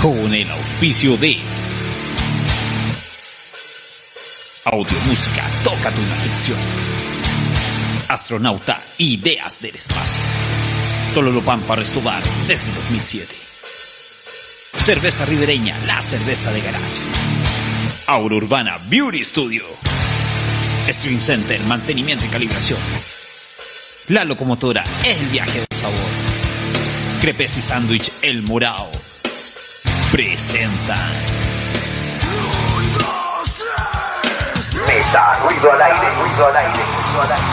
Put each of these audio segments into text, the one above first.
con el auspicio de Audio Música, toca tu imaginación. Astronauta, ideas del espacio. Tololopan para Restobar desde 2007. Cerveza ribereña, la cerveza de garage. Aura Urbana Beauty Studio. Stream Center, mantenimiento y calibración. La locomotora, el viaje del sabor. Crepes y sándwich, el morao. Presenta. Meta, ruido al aire, ruido al aire, ruido al aire.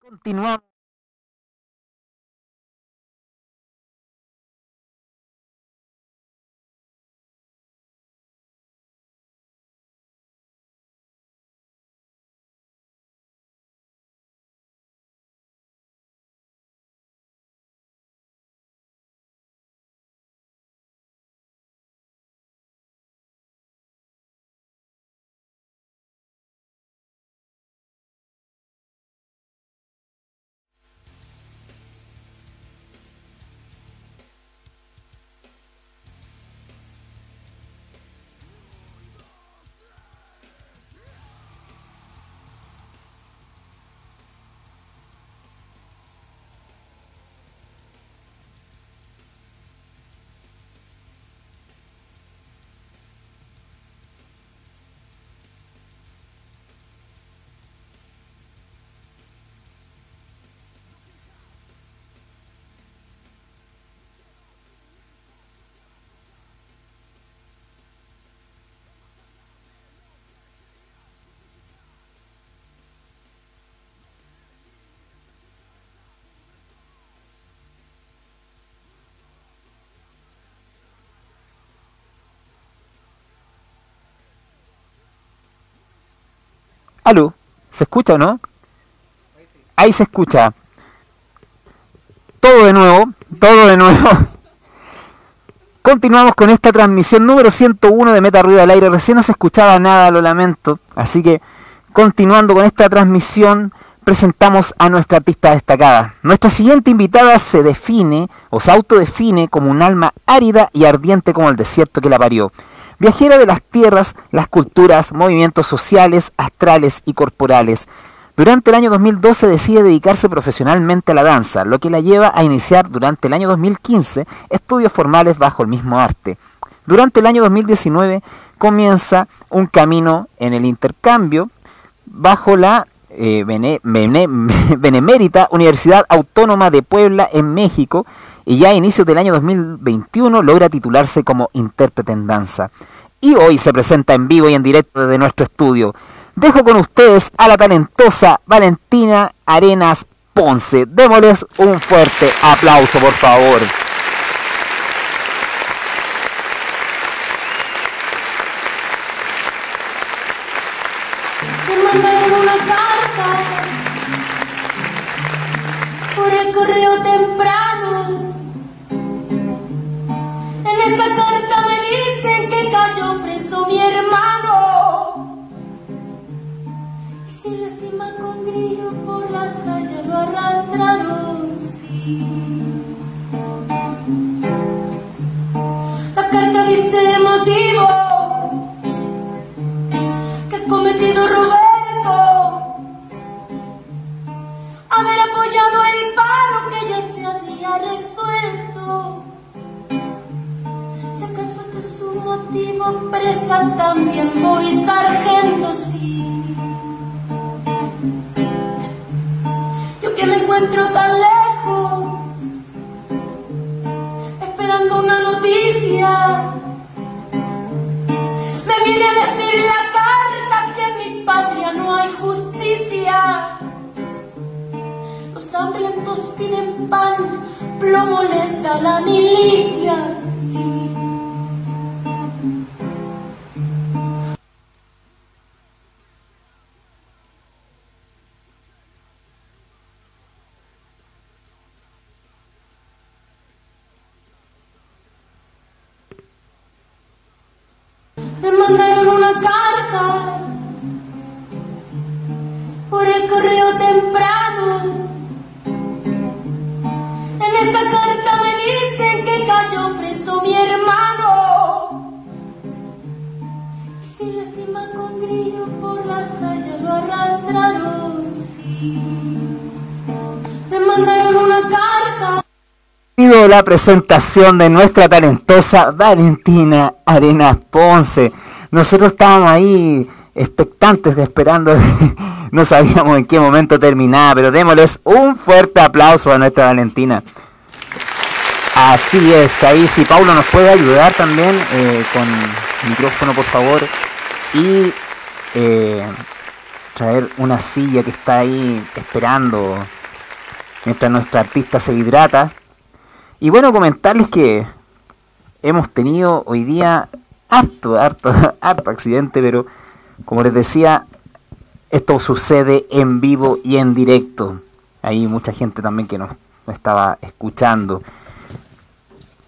Continuamos. Aló, ¿se escucha o no? Ahí se escucha. Todo de nuevo, todo de nuevo. Continuamos con esta transmisión número 101 de Meta Ruido al Aire. Recién no se escuchaba nada, lo lamento. Así que, continuando con esta transmisión, presentamos a nuestra artista destacada. Nuestra siguiente invitada se define o se autodefine como un alma árida y ardiente como el desierto que la parió. Viajera de las tierras, las culturas, movimientos sociales, astrales y corporales. Durante el año 2012 decide dedicarse profesionalmente a la danza, lo que la lleva a iniciar durante el año 2015 estudios formales bajo el mismo arte. Durante el año 2019 comienza un camino en el intercambio bajo la eh, Bene- Bene- Benemérita Universidad Autónoma de Puebla en México y ya a inicios del año 2021 logra titularse como intérprete en danza. Y hoy se presenta en vivo y en directo desde nuestro estudio. Dejo con ustedes a la talentosa Valentina Arenas Ponce. Démosles un fuerte aplauso, por favor. Esa carta me dicen que cayó preso mi hermano. Y se lastima con grillo por la calle, lo arrastraron, sí. La carta dice el motivo me mandaron una carta por el correo temprano. En esa carta me dicen que cayó preso mi hermano. Y si lastiman con grillo por la calle lo arrastraron, sí. Me mandaron una carta la presentación de nuestra talentosa Valentina Arenas Ponce. Nosotros estábamos ahí expectantes, esperando, no sabíamos en qué momento terminaba, pero démosles un fuerte aplauso a nuestra Valentina. Así es, ahí si Paulo nos puede ayudar también eh, con micrófono por favor y eh, traer una silla que está ahí esperando mientras nuestra artista se hidrata. Y bueno, comentarles que hemos tenido hoy día harto, harto, harto accidente, pero como les decía, esto sucede en vivo y en directo. Hay mucha gente también que nos, estaba escuchando.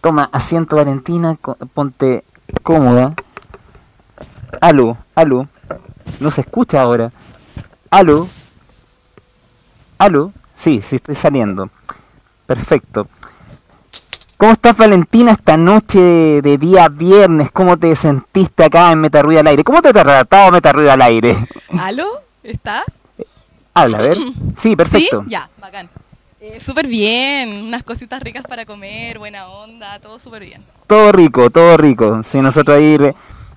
Toma asiento Valentina, ponte cómoda. Aló, aló. No se escucha ahora. Aló. Aló. Sí, sí estoy saliendo. Perfecto. ¿Cómo estás Valentina esta noche de, día viernes? ¿Cómo te sentiste acá en Metarruido al aire? ¿Cómo te ha tratado Metarruido al aire? ¿Aló? ¿Está? Habla, a ver. Sí, perfecto. ¿Sí? Ya, bacán. Eh, súper bien, unas cositas ricas para comer, buena onda, todo súper bien. Todo rico, todo rico. Si nosotros ahí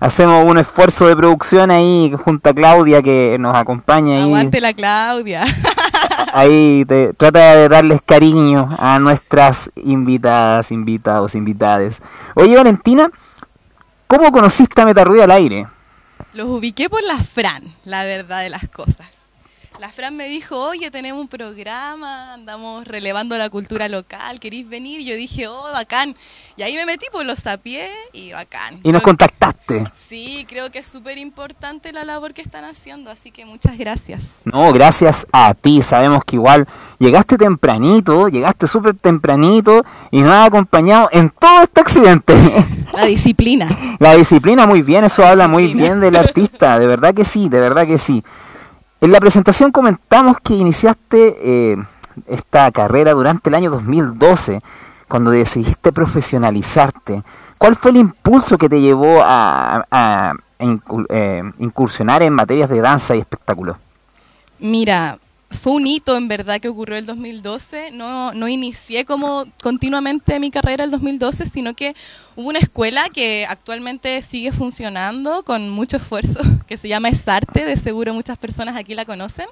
hacemos un esfuerzo de producción ahí junto a Claudia que nos acompaña ahí. Aguante la Claudia. Ahí te, trata de darles cariño a nuestras invitadas, invitados, invitades. Oye Valentina, ¿cómo conociste a Metarruido al aire? Los ubiqué por la Fran, la verdad de las cosas. La Fran me dijo, oye, tenemos un programa, andamos relevando la cultura local, ¿queréis venir? Y yo dije, oh, bacán. Y ahí me metí, pues los sapié y bacán. Y nos contactaste. Sí, creo que es súper importante la labor que están haciendo, así que muchas gracias. No, gracias a ti. Sabemos que igual llegaste tempranito, llegaste súper tempranito y nos has acompañado en todo este accidente. La disciplina. La disciplina muy bien, eso habla muy bien del artista, de verdad que sí, de verdad que sí. En la presentación comentamos que iniciaste eh, esta carrera durante el año 2012, cuando decidiste profesionalizarte. ¿Cuál fue el impulso que te llevó a, eh, incursionar en materias de danza y espectáculo? Mira, fue un hito en verdad que ocurrió el 2012. No, no inicié como continuamente mi carrera el 2012, sino que hubo una escuela que actualmente sigue funcionando con mucho esfuerzo, que se llama Esarte, de seguro muchas personas aquí la conocen.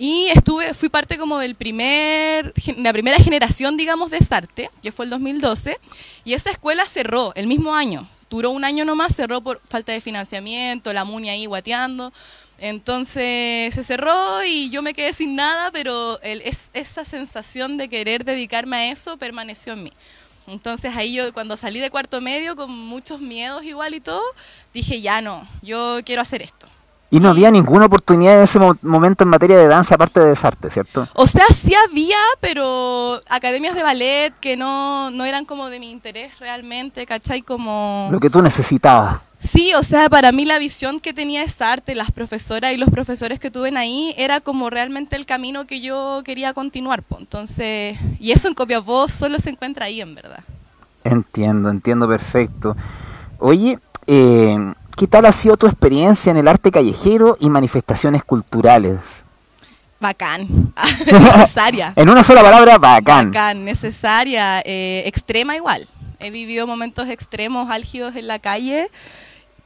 Y estuve, fui parte como del primer, la primera generación, digamos, de Sarte, que fue el 2012, y esa escuela cerró el mismo año. Duró un año nomás, cerró por falta de financiamiento, la MUNI ahí guateando. Entonces se cerró y yo me quedé sin nada, pero el- es- esa sensación de querer dedicarme a eso permaneció en mí. Entonces ahí yo cuando salí de cuarto medio con muchos miedos igual y todo, dije ya no, yo quiero hacer esto. Y no había ninguna oportunidad en ese mo- momento en materia de danza aparte de desarte, ¿cierto? O sea, sí había, pero academias de ballet que no, no eran como de mi interés realmente, ¿cachai? Como... Lo que tú necesitabas. Sí, o sea, para mí la visión que tenía esta arte, las profesoras y los profesores que tuve ahí, era como realmente el camino que yo quería continuar. po. Entonces, y eso en Copiapó solo se encuentra ahí, en verdad. Entiendo, entiendo perfecto. Oye, eh, ¿qué tal ha sido tu experiencia en el arte callejero y manifestaciones culturales? Bacán, necesaria. En una sola palabra, bacán. Bacán, necesaria, eh, extrema igual. He vivido momentos extremos, álgidos en la calle,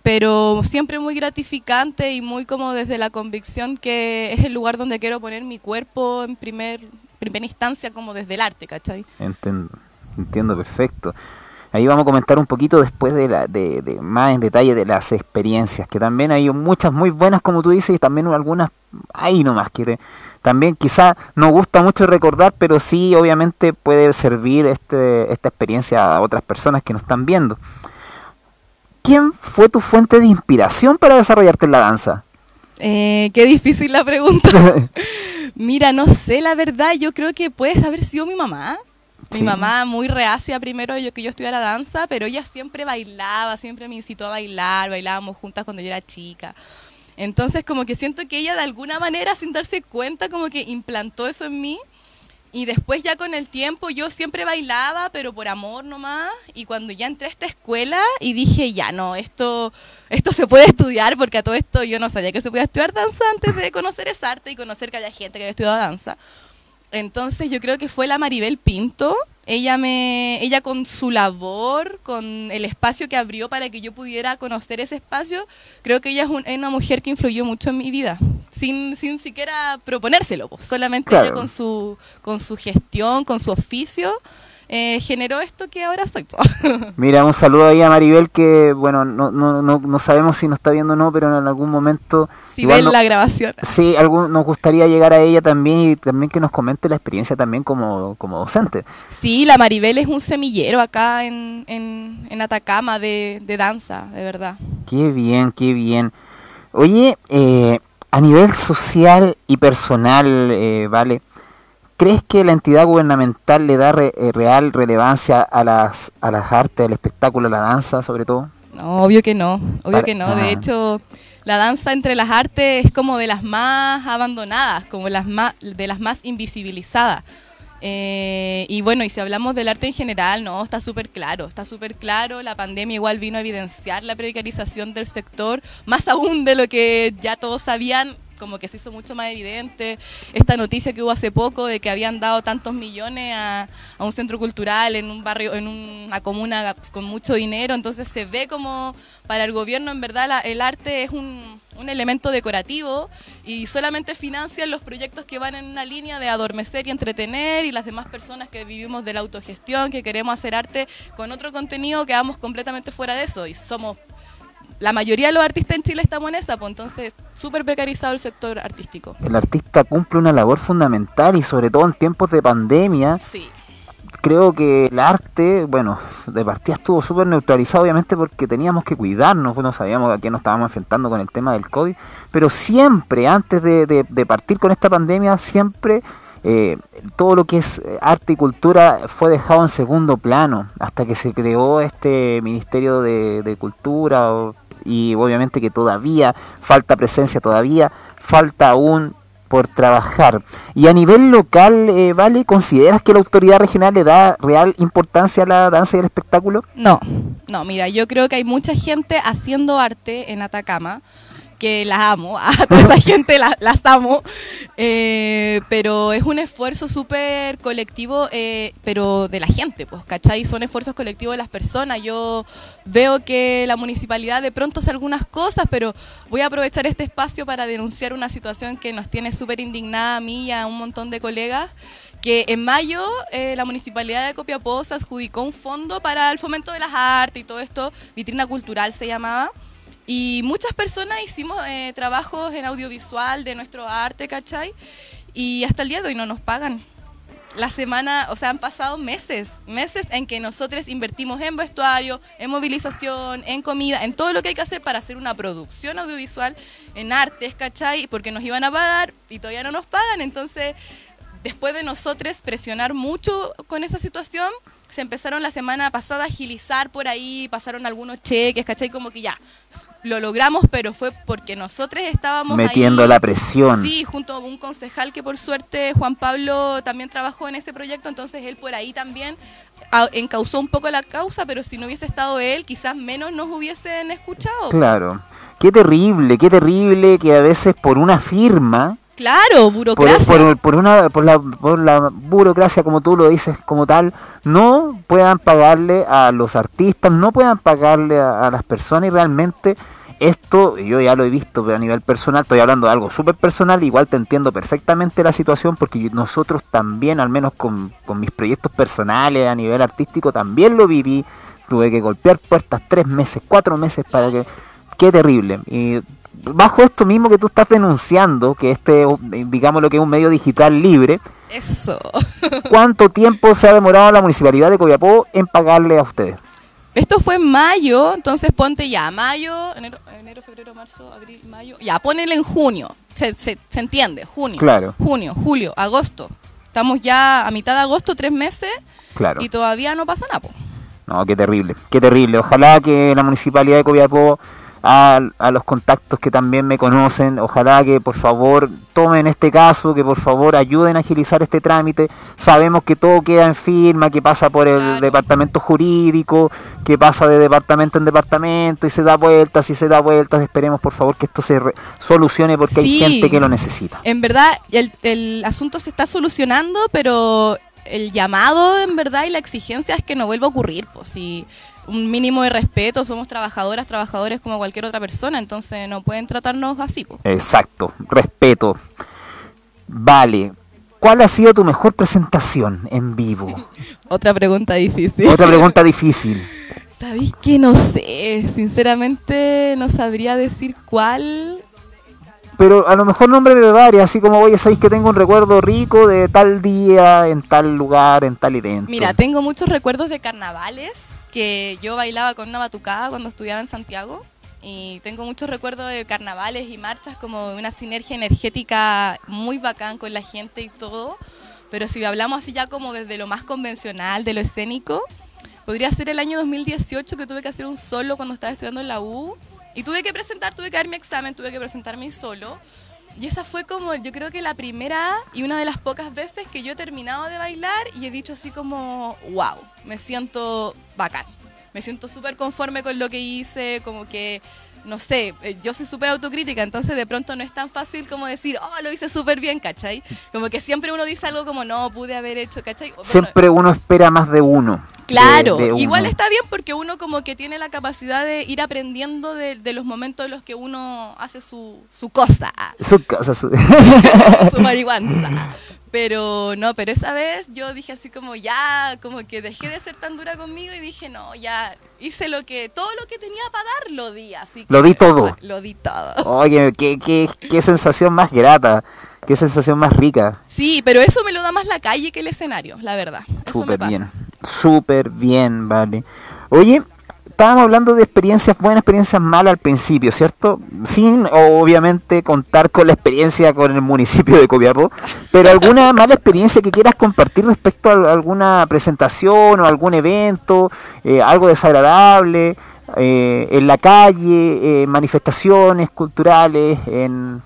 pero siempre muy gratificante y muy como desde la convicción que es el lugar donde quiero poner mi cuerpo en primer, primera instancia, como desde el arte, ¿cachai? Entiendo, entiendo perfecto. Ahí vamos a comentar un poquito después de, la, de, de más en detalle de las experiencias, que también hay muchas muy buenas, como tú dices, y también algunas ahí nomás, que te- también quizá no gusta mucho recordar, pero sí obviamente puede servir este, esta experiencia a otras personas que nos están viendo. ¿Quién fue tu fuente de inspiración para desarrollarte en la danza? Eh, qué difícil la pregunta. Mira, no sé, la verdad, yo creo que puede haber sido mi mamá. Mi mamá muy reacia primero yo que yo estudiara danza, pero ella siempre bailaba, siempre me incitó a bailar, bailábamos juntas cuando yo era chica. Entonces como que siento que ella de alguna manera sin darse cuenta como que implantó eso en mí Y después ya con el tiempo yo siempre bailaba, pero por amor nomás. Y cuando ya entré a esta escuela y dije, ya no, esto, esto se puede estudiar, porque a todo esto yo no sabía que se podía estudiar danza antes de conocer esa arte y conocer que había gente que había estudiado danza. Entonces yo creo que fue la Maribel Pinto. Ella me, ella con su labor, con el espacio que abrió para que yo pudiera conocer ese espacio, creo que ella es, un- es una mujer que influyó mucho en mi vida, sin, sin siquiera proponérselo, pues, solamente Claro. ella con su, con su gestión, con su oficio, eh, generó esto que ahora soy. Mira, un saludo ahí a Maribel que, bueno, no, no, no, no sabemos si nos está viendo o no, pero en algún momento... si ven no- la grabación. Sí, algún, nos gustaría llegar a ella también y también que nos comente la experiencia también como, como docente. Sí, la Maribel es un semillero acá en, en, en Atacama de, de danza, de verdad. Qué bien, qué bien. Oye, eh, a nivel social y personal, eh, ¿vale? ¿Crees que la entidad gubernamental le da re- eh, real relevancia a las, a las artes, al espectáculo, a la danza sobre todo? No, obvio que no, obvio Para- que no. ah. De hecho, la danza entre las artes es como de las más abandonadas, como las más, de las más invisibilizadas. Eh, y bueno, y si hablamos del arte en general, no, está súper claro, está súper claro. La pandemia igual vino a evidenciar la precarización del sector, más aún de lo que ya todos sabían, como que se hizo mucho más evidente. Esta noticia que hubo hace poco de que habían dado tantos millones a, un centro cultural en un barrio, en una comuna con mucho dinero, entonces se ve como para el gobierno en verdad el arte es un, un elemento decorativo y solamente financian los proyectos que van en una línea de adormecer y entretener y las demás personas que vivimos de la autogestión, que queremos hacer arte con otro contenido, quedamos completamente fuera de eso y somos la mayoría de los artistas en Chile estamos en esa, pues entonces súper precarizado el sector artístico. El artista cumple una labor fundamental y sobre todo en tiempos de pandemia, Sí. creo que el arte, bueno, de partida estuvo súper neutralizado obviamente porque teníamos que cuidarnos, no sabíamos a qué nos estábamos enfrentando con el tema del COVID, pero siempre, antes de, de- de partir con esta pandemia, siempre eh, todo lo que es eh, arte y cultura fue dejado en segundo plano hasta que se creó este Ministerio de, de Cultura o- y obviamente que todavía falta presencia, todavía falta aún por trabajar. Y a nivel local, eh, ¿vale? ¿Consideras que la autoridad regional le da real importancia a la danza y al espectáculo? No, no, mira, yo creo que hay mucha gente haciendo arte en Atacama, que las amo, a toda esa gente la- las amo, eh, pero es un esfuerzo súper colectivo, eh, pero de la gente, pues, ¿cachai? Son esfuerzos colectivos de las personas. Yo veo que la municipalidad de pronto hace algunas cosas, pero voy a aprovechar este espacio para denunciar una situación que nos tiene súper indignada a mí y a un montón de colegas que en mayo eh, la municipalidad de Copiapó se adjudicó un fondo para el fomento de las artes y todo esto, vitrina cultural se llamaba, y muchas personas hicimos eh, trabajos en audiovisual de nuestro arte, ¿cachai? Y hasta el día de hoy no nos pagan. La semana, o sea, han pasado meses, meses en que nosotros invertimos en vestuario, en movilización, en comida, en todo lo que hay que hacer para hacer una producción audiovisual, en artes, ¿cachai? Porque nos iban a pagar y todavía no nos pagan, entonces después de nosotros presionar mucho con esa situación, se empezaron la semana pasada a agilizar por ahí, pasaron algunos cheques, ¿cachai? Como que ya, lo logramos, pero fue porque nosotros estábamos Metiendo ahí. la presión. Sí, junto a un concejal que por suerte Juan Pablo también trabajó en ese proyecto, entonces él por ahí también encauzó un poco la causa, pero si no hubiese estado él, quizás menos nos hubiesen escuchado. Claro. Qué terrible, qué terrible que a veces por una firma, Claro, por, burocracia. por, por una, por, la, por la burocracia, como tú lo dices, como tal, no puedan pagarle a los artistas, no puedan pagarle a, las personas y realmente esto, yo ya lo he visto pero a nivel personal, estoy hablando de algo súper personal, igual te entiendo perfectamente la situación porque nosotros también, al menos con, con mis proyectos personales a nivel artístico, también lo viví, tuve que golpear puertas tres meses, cuatro meses para que... Qué terrible. Y bajo esto mismo que tú estás denunciando, que este, digamos lo que es un medio digital libre, Eso. ¿cuánto tiempo se ha demorado la municipalidad de Copiapó en pagarle a ustedes? Esto fue en mayo, entonces ponte ya, mayo, enero, enero, febrero, marzo, abril, mayo. Ya, ponele en junio. Se, se, se entiende, junio. Claro. Junio, julio, agosto. Estamos ya a mitad de agosto, tres meses, Claro. y todavía no pasa nada. po. No, qué terrible, qué terrible. Ojalá que la municipalidad de Copiapó a, a los contactos que también me conocen. Ojalá que por favor tomen este caso, que por favor ayuden a agilizar este trámite. Sabemos que todo queda en firma, que pasa por el Claro. departamento jurídico, que pasa de departamento en departamento y se da vueltas y se da vueltas. Esperemos por favor que esto se re- solucione porque hay gente que lo necesita. En verdad, el, el asunto se está solucionando, pero el llamado, en verdad, y la exigencia es que no vuelva a ocurrir. Pues, si un mínimo de respeto, somos trabajadoras, trabajadores como cualquier otra persona, entonces no pueden tratarnos así. Pues. Exacto, respeto. Vale. ¿Cuál ha sido tu mejor presentación en vivo? Otra pregunta difícil. Otra pregunta difícil. ¿Sabéis que no sé? Sinceramente, no sabría decir cuál. Pero a lo mejor nombre de varias, así como, oye, sabéis que tengo un recuerdo rico de tal día, en tal lugar, en tal evento. Mira, tengo muchos recuerdos de carnavales que yo bailaba con una batucada cuando estudiaba en Santiago. Y tengo muchos recuerdos de carnavales y marchas como una sinergia energética muy bacán con la gente y todo. Pero si hablamos así ya como desde lo más convencional, de lo escénico, podría ser el año 2018 que tuve que hacer un solo cuando estaba estudiando en la U. Y tuve que presentar, tuve que dar mi examen, tuve que presentar mi solo. Y esa fue como, yo creo que la primera y una de las pocas veces que yo he terminado de bailar y he dicho así como, wow, me siento bacán. Me siento súper conforme con lo que hice, como que, no sé, eh, yo soy súper autocrítica, entonces de pronto no es tan fácil como decir, oh, lo hice súper bien, ¿cachai? Como que siempre uno dice algo como, no, pude haber hecho, ¿cachai? Bueno, Siempre uno espera más de uno. Claro, de uno. igual está bien porque uno como que tiene la capacidad de ir aprendiendo de, de los momentos en los que uno hace su, su cosa, Su casa, su- su marihuana. Pero no, pero esa vez yo dije así como ya, como que dejé de ser tan dura conmigo y dije, no, ya hice lo que, todo lo que tenía para dar lo di, así que- Lo di todo. Lo di todo. Oye, qué, qué, qué sensación más grata, qué sensación más rica. Sí, pero eso me lo da más la calle que el escenario, la verdad. Súper bien, súper bien, vale. Oye, estábamos hablando de experiencias buenas, experiencias malas al principio, ¿cierto? Sin, obviamente, contar con la experiencia con el municipio de Copiapó, pero alguna mala experiencia que quieras compartir respecto a alguna presentación o algún evento, eh, algo desagradable, eh, en la calle, eh, manifestaciones culturales, en...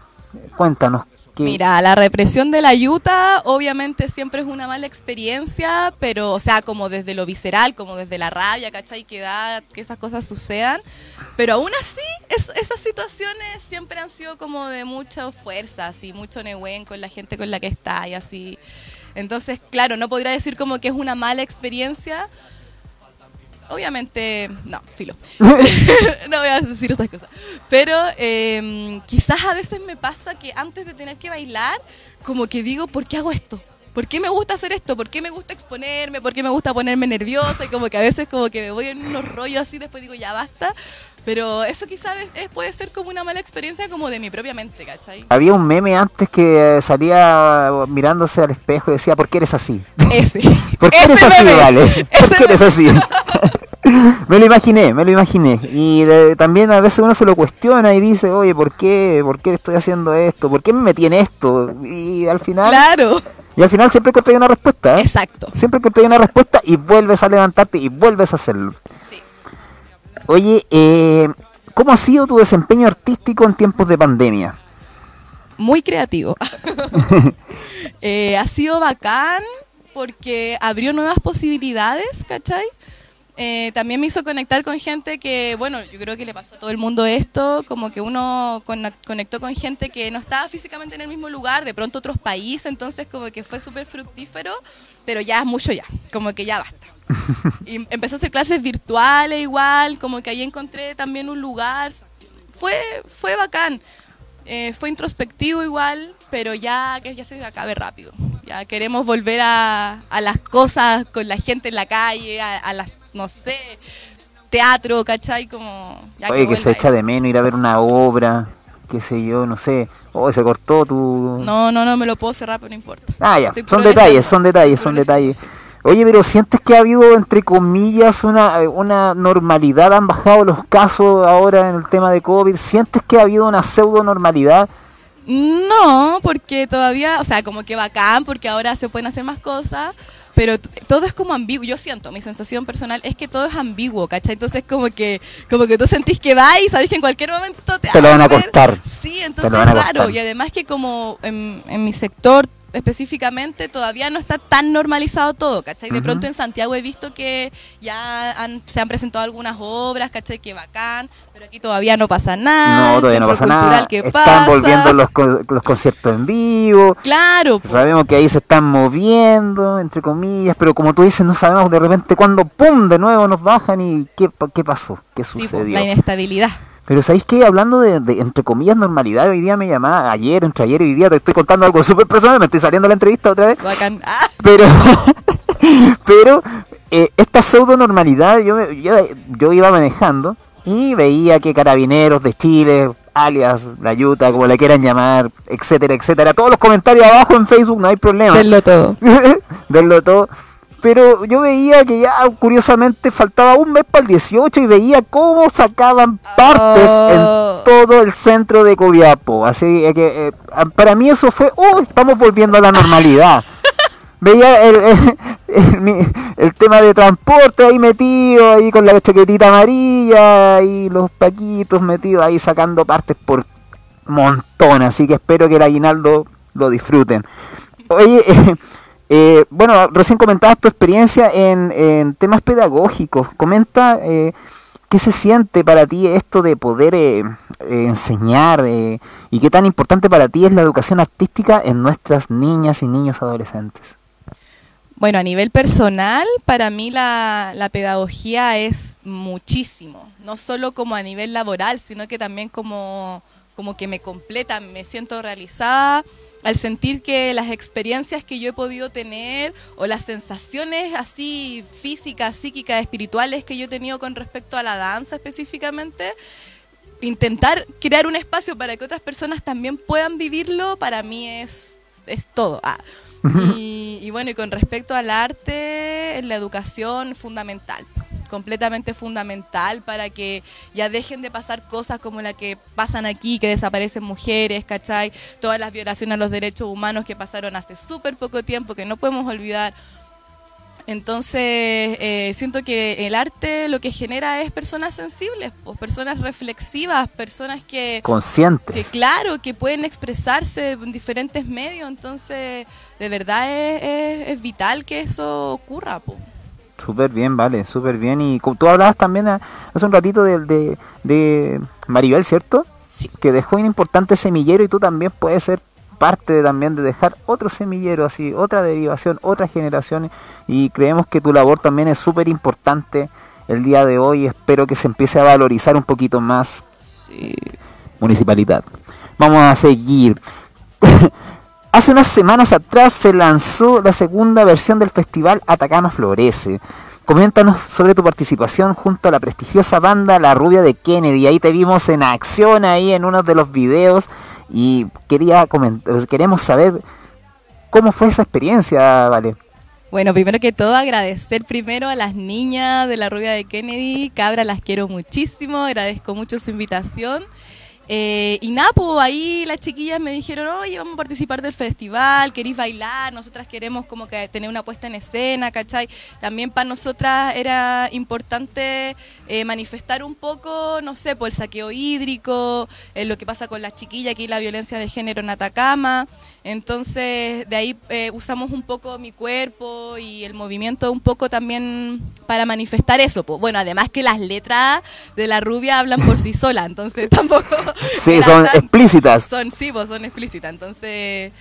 Cuéntanos. ¿Qué- Mira, la represión de la yuta obviamente siempre es una mala experiencia, pero, o sea, como desde lo visceral, como desde la rabia, ¿cachai? Que que esas cosas sucedan. Pero aún así, es- esas situaciones siempre han sido como de mucha fuerza, así, mucho nehuen con la gente con la que está y así. Entonces, claro, no podría decir como que es una mala experiencia. Obviamente, no, filo. no voy a decir esas cosas. Pero eh, quizás a veces me pasa que antes de tener que bailar, como que digo, ¿por qué hago esto? ¿Por qué me gusta hacer esto? ¿Por qué me gusta exponerme? ¿Por qué me gusta ponerme nerviosa? Y como que a veces como que me voy en unos rollos así, después digo, ya basta. Pero eso quizás puede ser como una mala experiencia como de mi propia mente, ¿cachai? Había un meme antes que eh, salía mirándose al espejo y decía, ¿por qué eres así? Ese. ¿Por qué Ese eres así, vale? ¿Por Ese qué eres así? me lo imaginé, me lo imaginé. Y de- también a veces uno se lo cuestiona y dice, oye, ¿por qué? ¿Por qué estoy haciendo esto? ¿Por qué me metí en esto? Y al final, Claro. y al final siempre encontré una respuesta, ¿eh? Exacto. Siempre encontré una respuesta y vuelves a levantarte y vuelves a hacerlo. Oye, eh, ¿cómo ha sido tu desempeño artístico en tiempos de pandemia? muy creativo. Eh, ha sido bacán porque abrió nuevas posibilidades, ¿cachai? Eh, también me hizo conectar con gente que, bueno, yo creo que le pasó a todo el mundo esto, como que uno con- conectó con gente que no estaba físicamente en el mismo lugar, de pronto otros países, entonces como que fue súper fructífero, pero ya es mucho ya, como que ya basta. Y empecé a hacer clases virtuales igual, como que ahí encontré también un lugar, fue, fue bacán. Eh, fue introspectivo igual, pero ya que ya se acabe rápido. Ya queremos volver a, a las cosas con la gente en la calle, a, a las, no sé, teatro, ¿cachai? Como, ya Oye, que se echa eso. de menos ir a ver una obra, qué sé yo, no sé. Oh, se cortó tu... No, no, no me lo puedo cerrar, pero no importa. Ah, ya, Estoy son detalles, son detalles, son detalles. Oye, pero ¿sientes que ha habido, entre comillas, una, una normalidad? ¿Han bajado los casos ahora en el tema de COVID? ¿Sientes que ha habido una pseudo normalidad? No, porque todavía, o sea, como que bacán, porque ahora se pueden hacer más cosas, pero todo es como ambiguo. Yo siento, mi sensación personal es que todo es ambiguo, ¿cachai? Entonces como que como que tú sentís que va y sabes que en cualquier momento te, Te lo van a cortar. Sí, entonces a es raro. Y además que como en, en mi sector específicamente todavía no está tan normalizado todo, ¿cachai? De pronto en Santiago he visto que ya han- se han presentado algunas obras, ¿cachai? Que bacán, pero aquí todavía no pasa nada. No, todavía no pasa nada. cultural, ¿qué Están pasa? volviendo los, los conciertos en vivo. Claro, po. Sabemos que ahí se están moviendo, entre comillas, pero como tú dices, no sabemos de repente cuándo, ¡pum!, de nuevo nos bajan y qué, qué pasó, qué Sí, sucedió. la inestabilidad. Pero ¿sabéis qué? Hablando de, de, entre comillas, normalidad, hoy día me llamaba, ayer, entre ayer y hoy día, te estoy contando algo súper personal, me estoy saliendo de la entrevista otra vez, Bacán. Ah, pero, pero eh, esta pseudo normalidad, yo, yo, yo iba manejando y veía que carabineros de Chile, alias la Yuta, como la quieran llamar, etcétera, etcétera, todos los comentarios abajo en Facebook, no hay problema. Denlo todo. verlo todo. Pero yo veía que ya curiosamente faltaba un mes para el 18 y veía cómo sacaban partes Oh. en todo el centro de Coviapo. Así que eh, para mí eso fue, oh, estamos volviendo a la normalidad. veía el, el- el tema de transporte ahí metido, ahí con la chaquetita amarilla y los paquitos metidos ahí sacando partes por montón. Así que espero que el aguinaldo lo disfruten. Oye, eh, eh, bueno, recién comentabas tu experiencia en, temas pedagógicos. Comenta eh, qué se siente para ti esto de poder eh, eh, enseñar eh, y qué tan importante para ti es la educación artística en nuestras niñas y niños adolescentes. Bueno, a nivel personal, para mí la, la pedagogía es muchísimo. No solo como a nivel laboral, sino que también como, como que me completa, me siento realizada al sentir que las experiencias que yo he podido tener o las sensaciones así físicas, psíquicas, espirituales que yo he tenido con respecto a la danza específicamente, intentar crear un espacio para que otras personas también puedan vivirlo, para mí es, es todo. Ah. Y, y bueno, y con respecto al arte, la educación, fundamental. Completamente fundamental para que ya dejen de pasar cosas como la que pasan aquí, que desaparecen mujeres, ¿cachai? Todas las violaciones a los derechos humanos que pasaron hace súper poco tiempo, que no podemos olvidar. Entonces, eh, siento que el arte lo que genera es personas sensibles, pues, personas reflexivas, personas que, que, Conscientes. claro, que pueden expresarse en diferentes medios. Entonces, de verdad es, es- es vital que eso ocurra. po. Súper bien, vale, súper bien. Y como tú hablabas también ah, hace un ratito de, de, de Maribel, ¿cierto? Sí. que dejó un importante semillero y tú también puedes ser parte de- también de dejar otro semillero así, otra derivación, otra generación y creemos que tu labor también es súper importante el día de hoy. Espero que se empiece a valorizar un poquito más municipalidad. Vamos a seguir. Hace unas semanas atrás se lanzó la segunda versión del festival Atacama Florece. Coméntanos sobre tu participación junto a la prestigiosa banda La Rubia de Kennedy. Ahí te vimos en acción ahí en uno de los videos y quería queremos saber cómo fue esa experiencia, Vale. Bueno, primero que todo agradecer primero a las niñas de la rubia de Kennedy, cabra, las quiero muchísimo, agradezco mucho su invitación. Eh, y nada, pues ahí las chiquillas me dijeron, oye, vamos a participar del festival, queréis bailar, nosotras queremos como que tener una puesta en escena, ¿cachai? También para nosotras era importante eh, manifestar un poco, no sé, por el saqueo hídrico, eh, lo que pasa con las chiquillas, aquí la violencia de género en Atacama. Entonces, de ahí eh, usamos un poco mi cuerpo y el movimiento un poco también para manifestar eso. pues. Bueno, además que las letras de la rubia hablan por sí solas, entonces tampoco... Sí, son tan- explícitas. Son, sí, pues son explícitas. Entonces,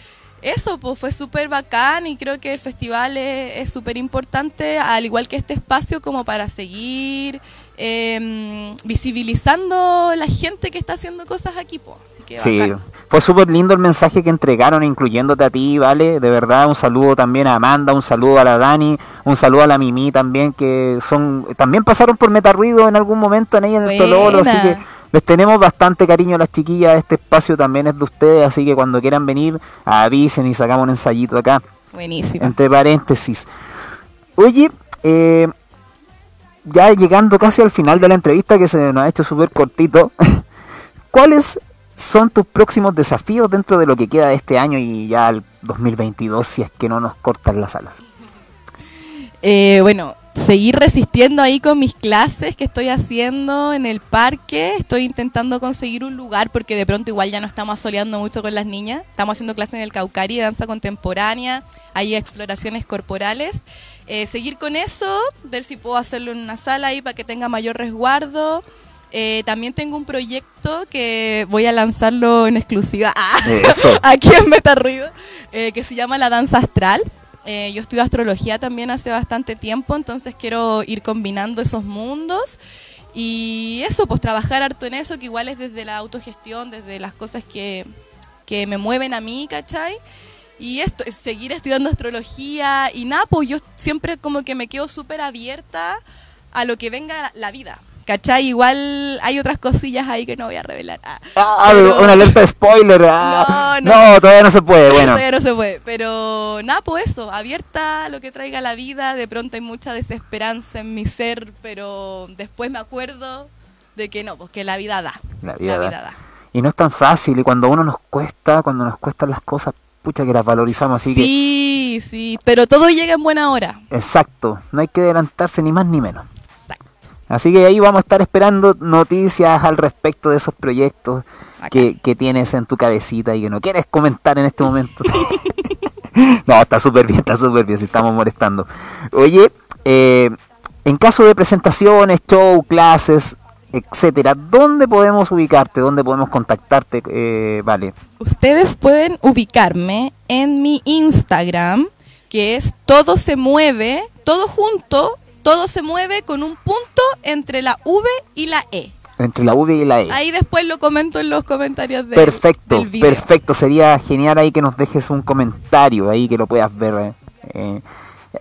eso pues fue súper bacán y creo que el festival es es súper importante, al igual que este espacio, como para seguir eh, visibilizando la gente que está haciendo cosas aquí. Pues. Así que Sí, bacán. fue súper lindo el mensaje que entregaron, incluyéndote a ti, ¿vale? De verdad, un saludo también a Amanda, un saludo a la Dani, un saludo a la Mimi también, que son también pasaron por Meta Ruido en algún momento en ella en el Tololo, así que les tenemos bastante cariño a las chiquillas, este espacio también es de ustedes, así que cuando quieran venir, avisen y sacamos un ensayito acá, Buenísimo. entre paréntesis. Oye, eh, ya llegando casi al final de la entrevista que se nos ha hecho súper cortito, ¿cuáles son tus próximos desafíos dentro de lo que queda de este año y ya el 2022 si es que no nos cortan las alas? Eh, bueno, seguir resistiendo ahí con mis clases que estoy haciendo en el parque. Estoy intentando conseguir un lugar porque de pronto igual ya no estamos soleando mucho con las niñas. Estamos haciendo clases en el Caucari, danza contemporánea, hay exploraciones corporales. Eh, seguir con eso, ver si puedo hacerlo en una sala ahí para que tenga mayor resguardo. Eh, también tengo un proyecto que voy a lanzarlo en exclusiva ah, aquí en Meta Ruido, eh, que se llama La Danza Astral. Eh, yo estudio astrología también hace bastante tiempo, entonces quiero ir combinando esos mundos. Y eso, pues trabajar harto en eso, que igual es desde la autogestión, desde las cosas que, que me mueven a mí, ¿cachai? Y esto, es seguir estudiando astrología y nada, pues yo siempre como que me quedo súper abierta a lo que venga la vida. ¿Cachai? Igual hay otras cosillas ahí que no voy a revelar. Ah, Ah, pero- una alerta spoiler. ah. No, no. no, todavía no se puede. Bueno, Todavía no se puede. Pero nada, pues eso, abierta a lo que traiga la vida. De pronto hay mucha desesperanza en mi ser, pero después me acuerdo de que no, pues que la vida da. La vida da. y no es tan fácil. Y cuando a uno nos cuesta, cuando nos cuestan las cosas, pucha que las valorizamos. Así que, sí, sí, pero todo llega en buena hora. exacto, no hay que adelantarse ni más ni menos. Exacto. Así que ahí vamos a estar esperando noticias al respecto de esos proyectos que, que tienes en tu cabecita y que no quieres comentar en este momento. no, está súper bien, está súper bien, si estamos molestando. Oye, eh, en caso de presentaciones, show, clases, etcétera, ¿dónde podemos ubicarte? ¿Dónde podemos contactarte? Eh, vale. Ustedes pueden ubicarme en mi Instagram, que es todo se mueve, todo junto, todo se mueve con un punto entre la V y la E. Entre la V y la E. Ahí después lo comento en los comentarios del, perfecto, del video. perfecto. Sería genial ahí que nos dejes un comentario ahí que lo puedas ver eh,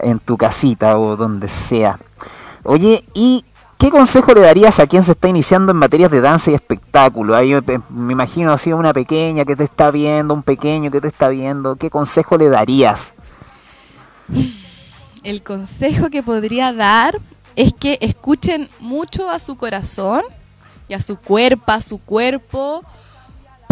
en tu casita o donde sea. Oye, ¿y qué consejo le darías a quien se está iniciando en materias de danza y espectáculo? Ahí eh, me imagino así una pequeña que te está viendo, un pequeño que te está viendo. ¿Qué consejo le darías? El consejo que podría dar es que escuchen mucho a su corazón y a su cuerpo, a su cuerpo,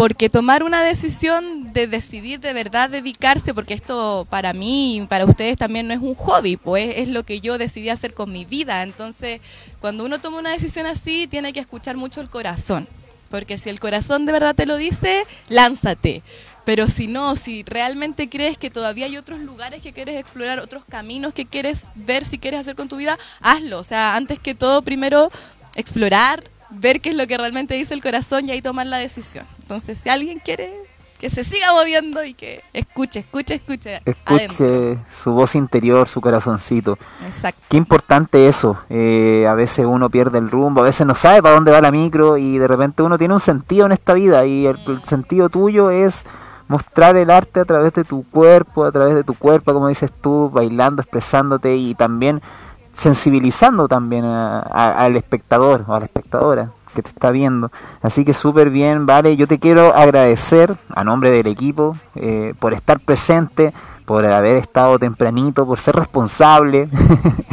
porque tomar una decisión de decidir de verdad dedicarse, porque esto para mí y para ustedes también no es un hobby, pues es lo que yo decidí hacer con mi vida. Entonces, cuando uno toma una decisión así, tiene que escuchar mucho el corazón, porque si el corazón de verdad te lo dice, lánzate. Pero si no, si realmente crees que todavía hay otros lugares que quieres explorar, otros caminos que quieres ver si quieres hacer con tu vida, hazlo. O sea, antes que todo, primero explorar, ver qué es lo que realmente dice el corazón y ahí tomar la decisión. Entonces, si alguien quiere que se siga moviendo y que escuche, escuche, escuche. adentro. Escuche su voz interior, su corazoncito. Exacto. Qué importante eso. Eh, a veces uno pierde el rumbo, a veces no sabe para dónde va la micro y de repente uno tiene un sentido en esta vida y el, el sentido tuyo es mostrar el arte a través de tu cuerpo, a través de tu cuerpo, como dices tú, bailando, expresándote y también sensibilizando también a- a- al espectador o a la espectadora que te está viendo. Así que súper bien, vale. Yo te quiero agradecer a nombre del equipo eh, por estar presente, por haber estado tempranito, por ser responsable,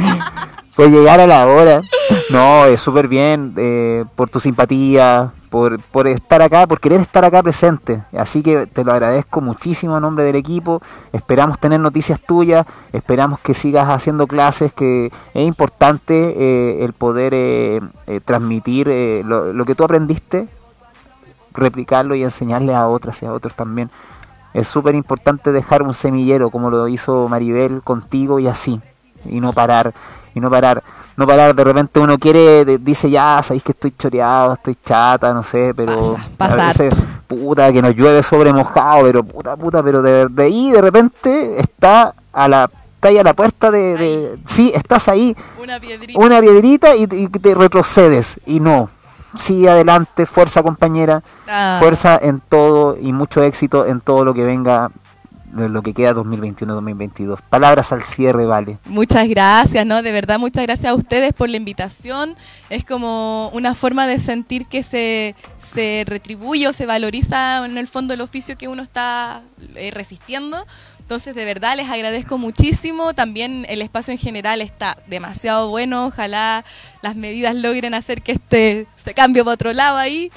por llegar a la hora. No, es súper bien, eh, por tu simpatía, por, por estar acá, por querer estar acá presente. Así que te lo agradezco muchísimo a nombre del equipo. Esperamos tener noticias tuyas, esperamos que sigas haciendo clases, que es importante eh, el poder eh, eh, transmitir eh, lo, lo que tú aprendiste, replicarlo y enseñarle a otras y a otros también. Es súper importante dejar un semillero como lo hizo Maribel contigo y así. Y no parar, y no parar, no parar. De repente uno quiere, dice ya, sabéis que estoy choreado, estoy chata, no sé, pero Pasa, pasa a veces, puta, que nos llueve sobre mojado, pero puta, puta, pero de, de ahí de repente está a la, está ahí a la puerta de, de- sí, estás ahí, Una piedrita. una piedrita y, y te retrocedes. Y no, sigue adelante, fuerza compañera, Ah. fuerza en todo y mucho éxito en todo lo que venga, lo que queda 2021-2022. Palabras al cierre, vale. Muchas gracias, ¿no? De verdad, muchas gracias a ustedes por la invitación. Es como una forma de sentir que se, se retribuye o se valoriza en el fondo el oficio que uno está eh, resistiendo. Entonces, de verdad, les agradezco muchísimo. También el espacio en general está demasiado bueno. Ojalá las medidas logren hacer que este se cambie para otro lado ahí.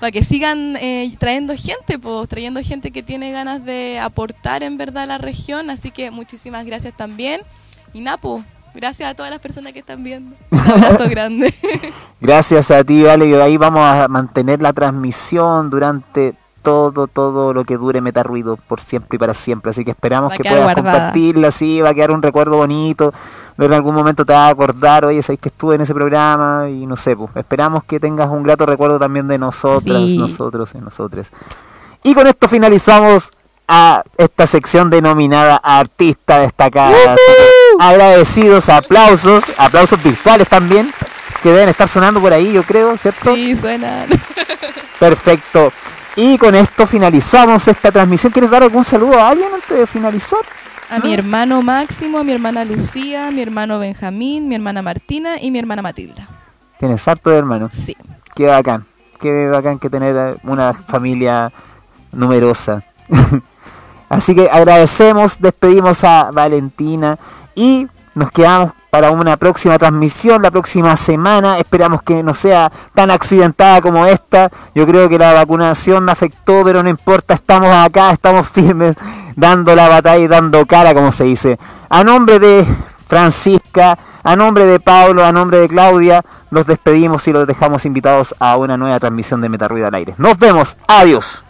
Para que sigan eh, trayendo gente, pues, trayendo gente que tiene ganas de aportar en verdad a la región. Así que muchísimas gracias también. Y Napo, Gracias a todas las personas que están viendo. Un abrazo grande. Gracias a ti, Vale, y ahí vamos a mantener la transmisión durante todo, todo lo que dure Meta Ruido por siempre y para siempre. Así que esperamos que puedas guardada. compartirla, sí, va a quedar un recuerdo bonito. En algún momento te vas a acordar, oye, sabes que estuve en ese programa y no sé, pues, esperamos que tengas un grato recuerdo también de nosotras, Sí. nosotros y nosotras. Y con esto finalizamos a esta sección denominada Artista Destacada. Agradecidos, aplausos, aplausos virtuales también, que deben estar sonando por ahí, yo creo, ¿cierto? Sí, suena. Perfecto. Y con esto finalizamos esta transmisión. ¿Quieres dar algún saludo a alguien antes de finalizar? A mi hermano Máximo, a mi hermana Lucía, a mi hermano Benjamín, mi hermana Martina y mi hermana Matilda. Tienes harto de hermanos. Sí. Qué bacán. Qué bacán que tener una familia numerosa. Así que agradecemos, despedimos a Valentina y nos quedamos para una próxima transmisión la próxima semana. Esperamos que no sea tan accidentada como esta. Yo creo que la vacunación me afectó, pero no importa, estamos acá, estamos firmes, dando la batalla y dando cara, como se dice. A nombre de Francisca, a nombre de Pablo, a nombre de Claudia, los despedimos y los dejamos invitados a una nueva transmisión de Metarruido al aire. Nos vemos, adiós.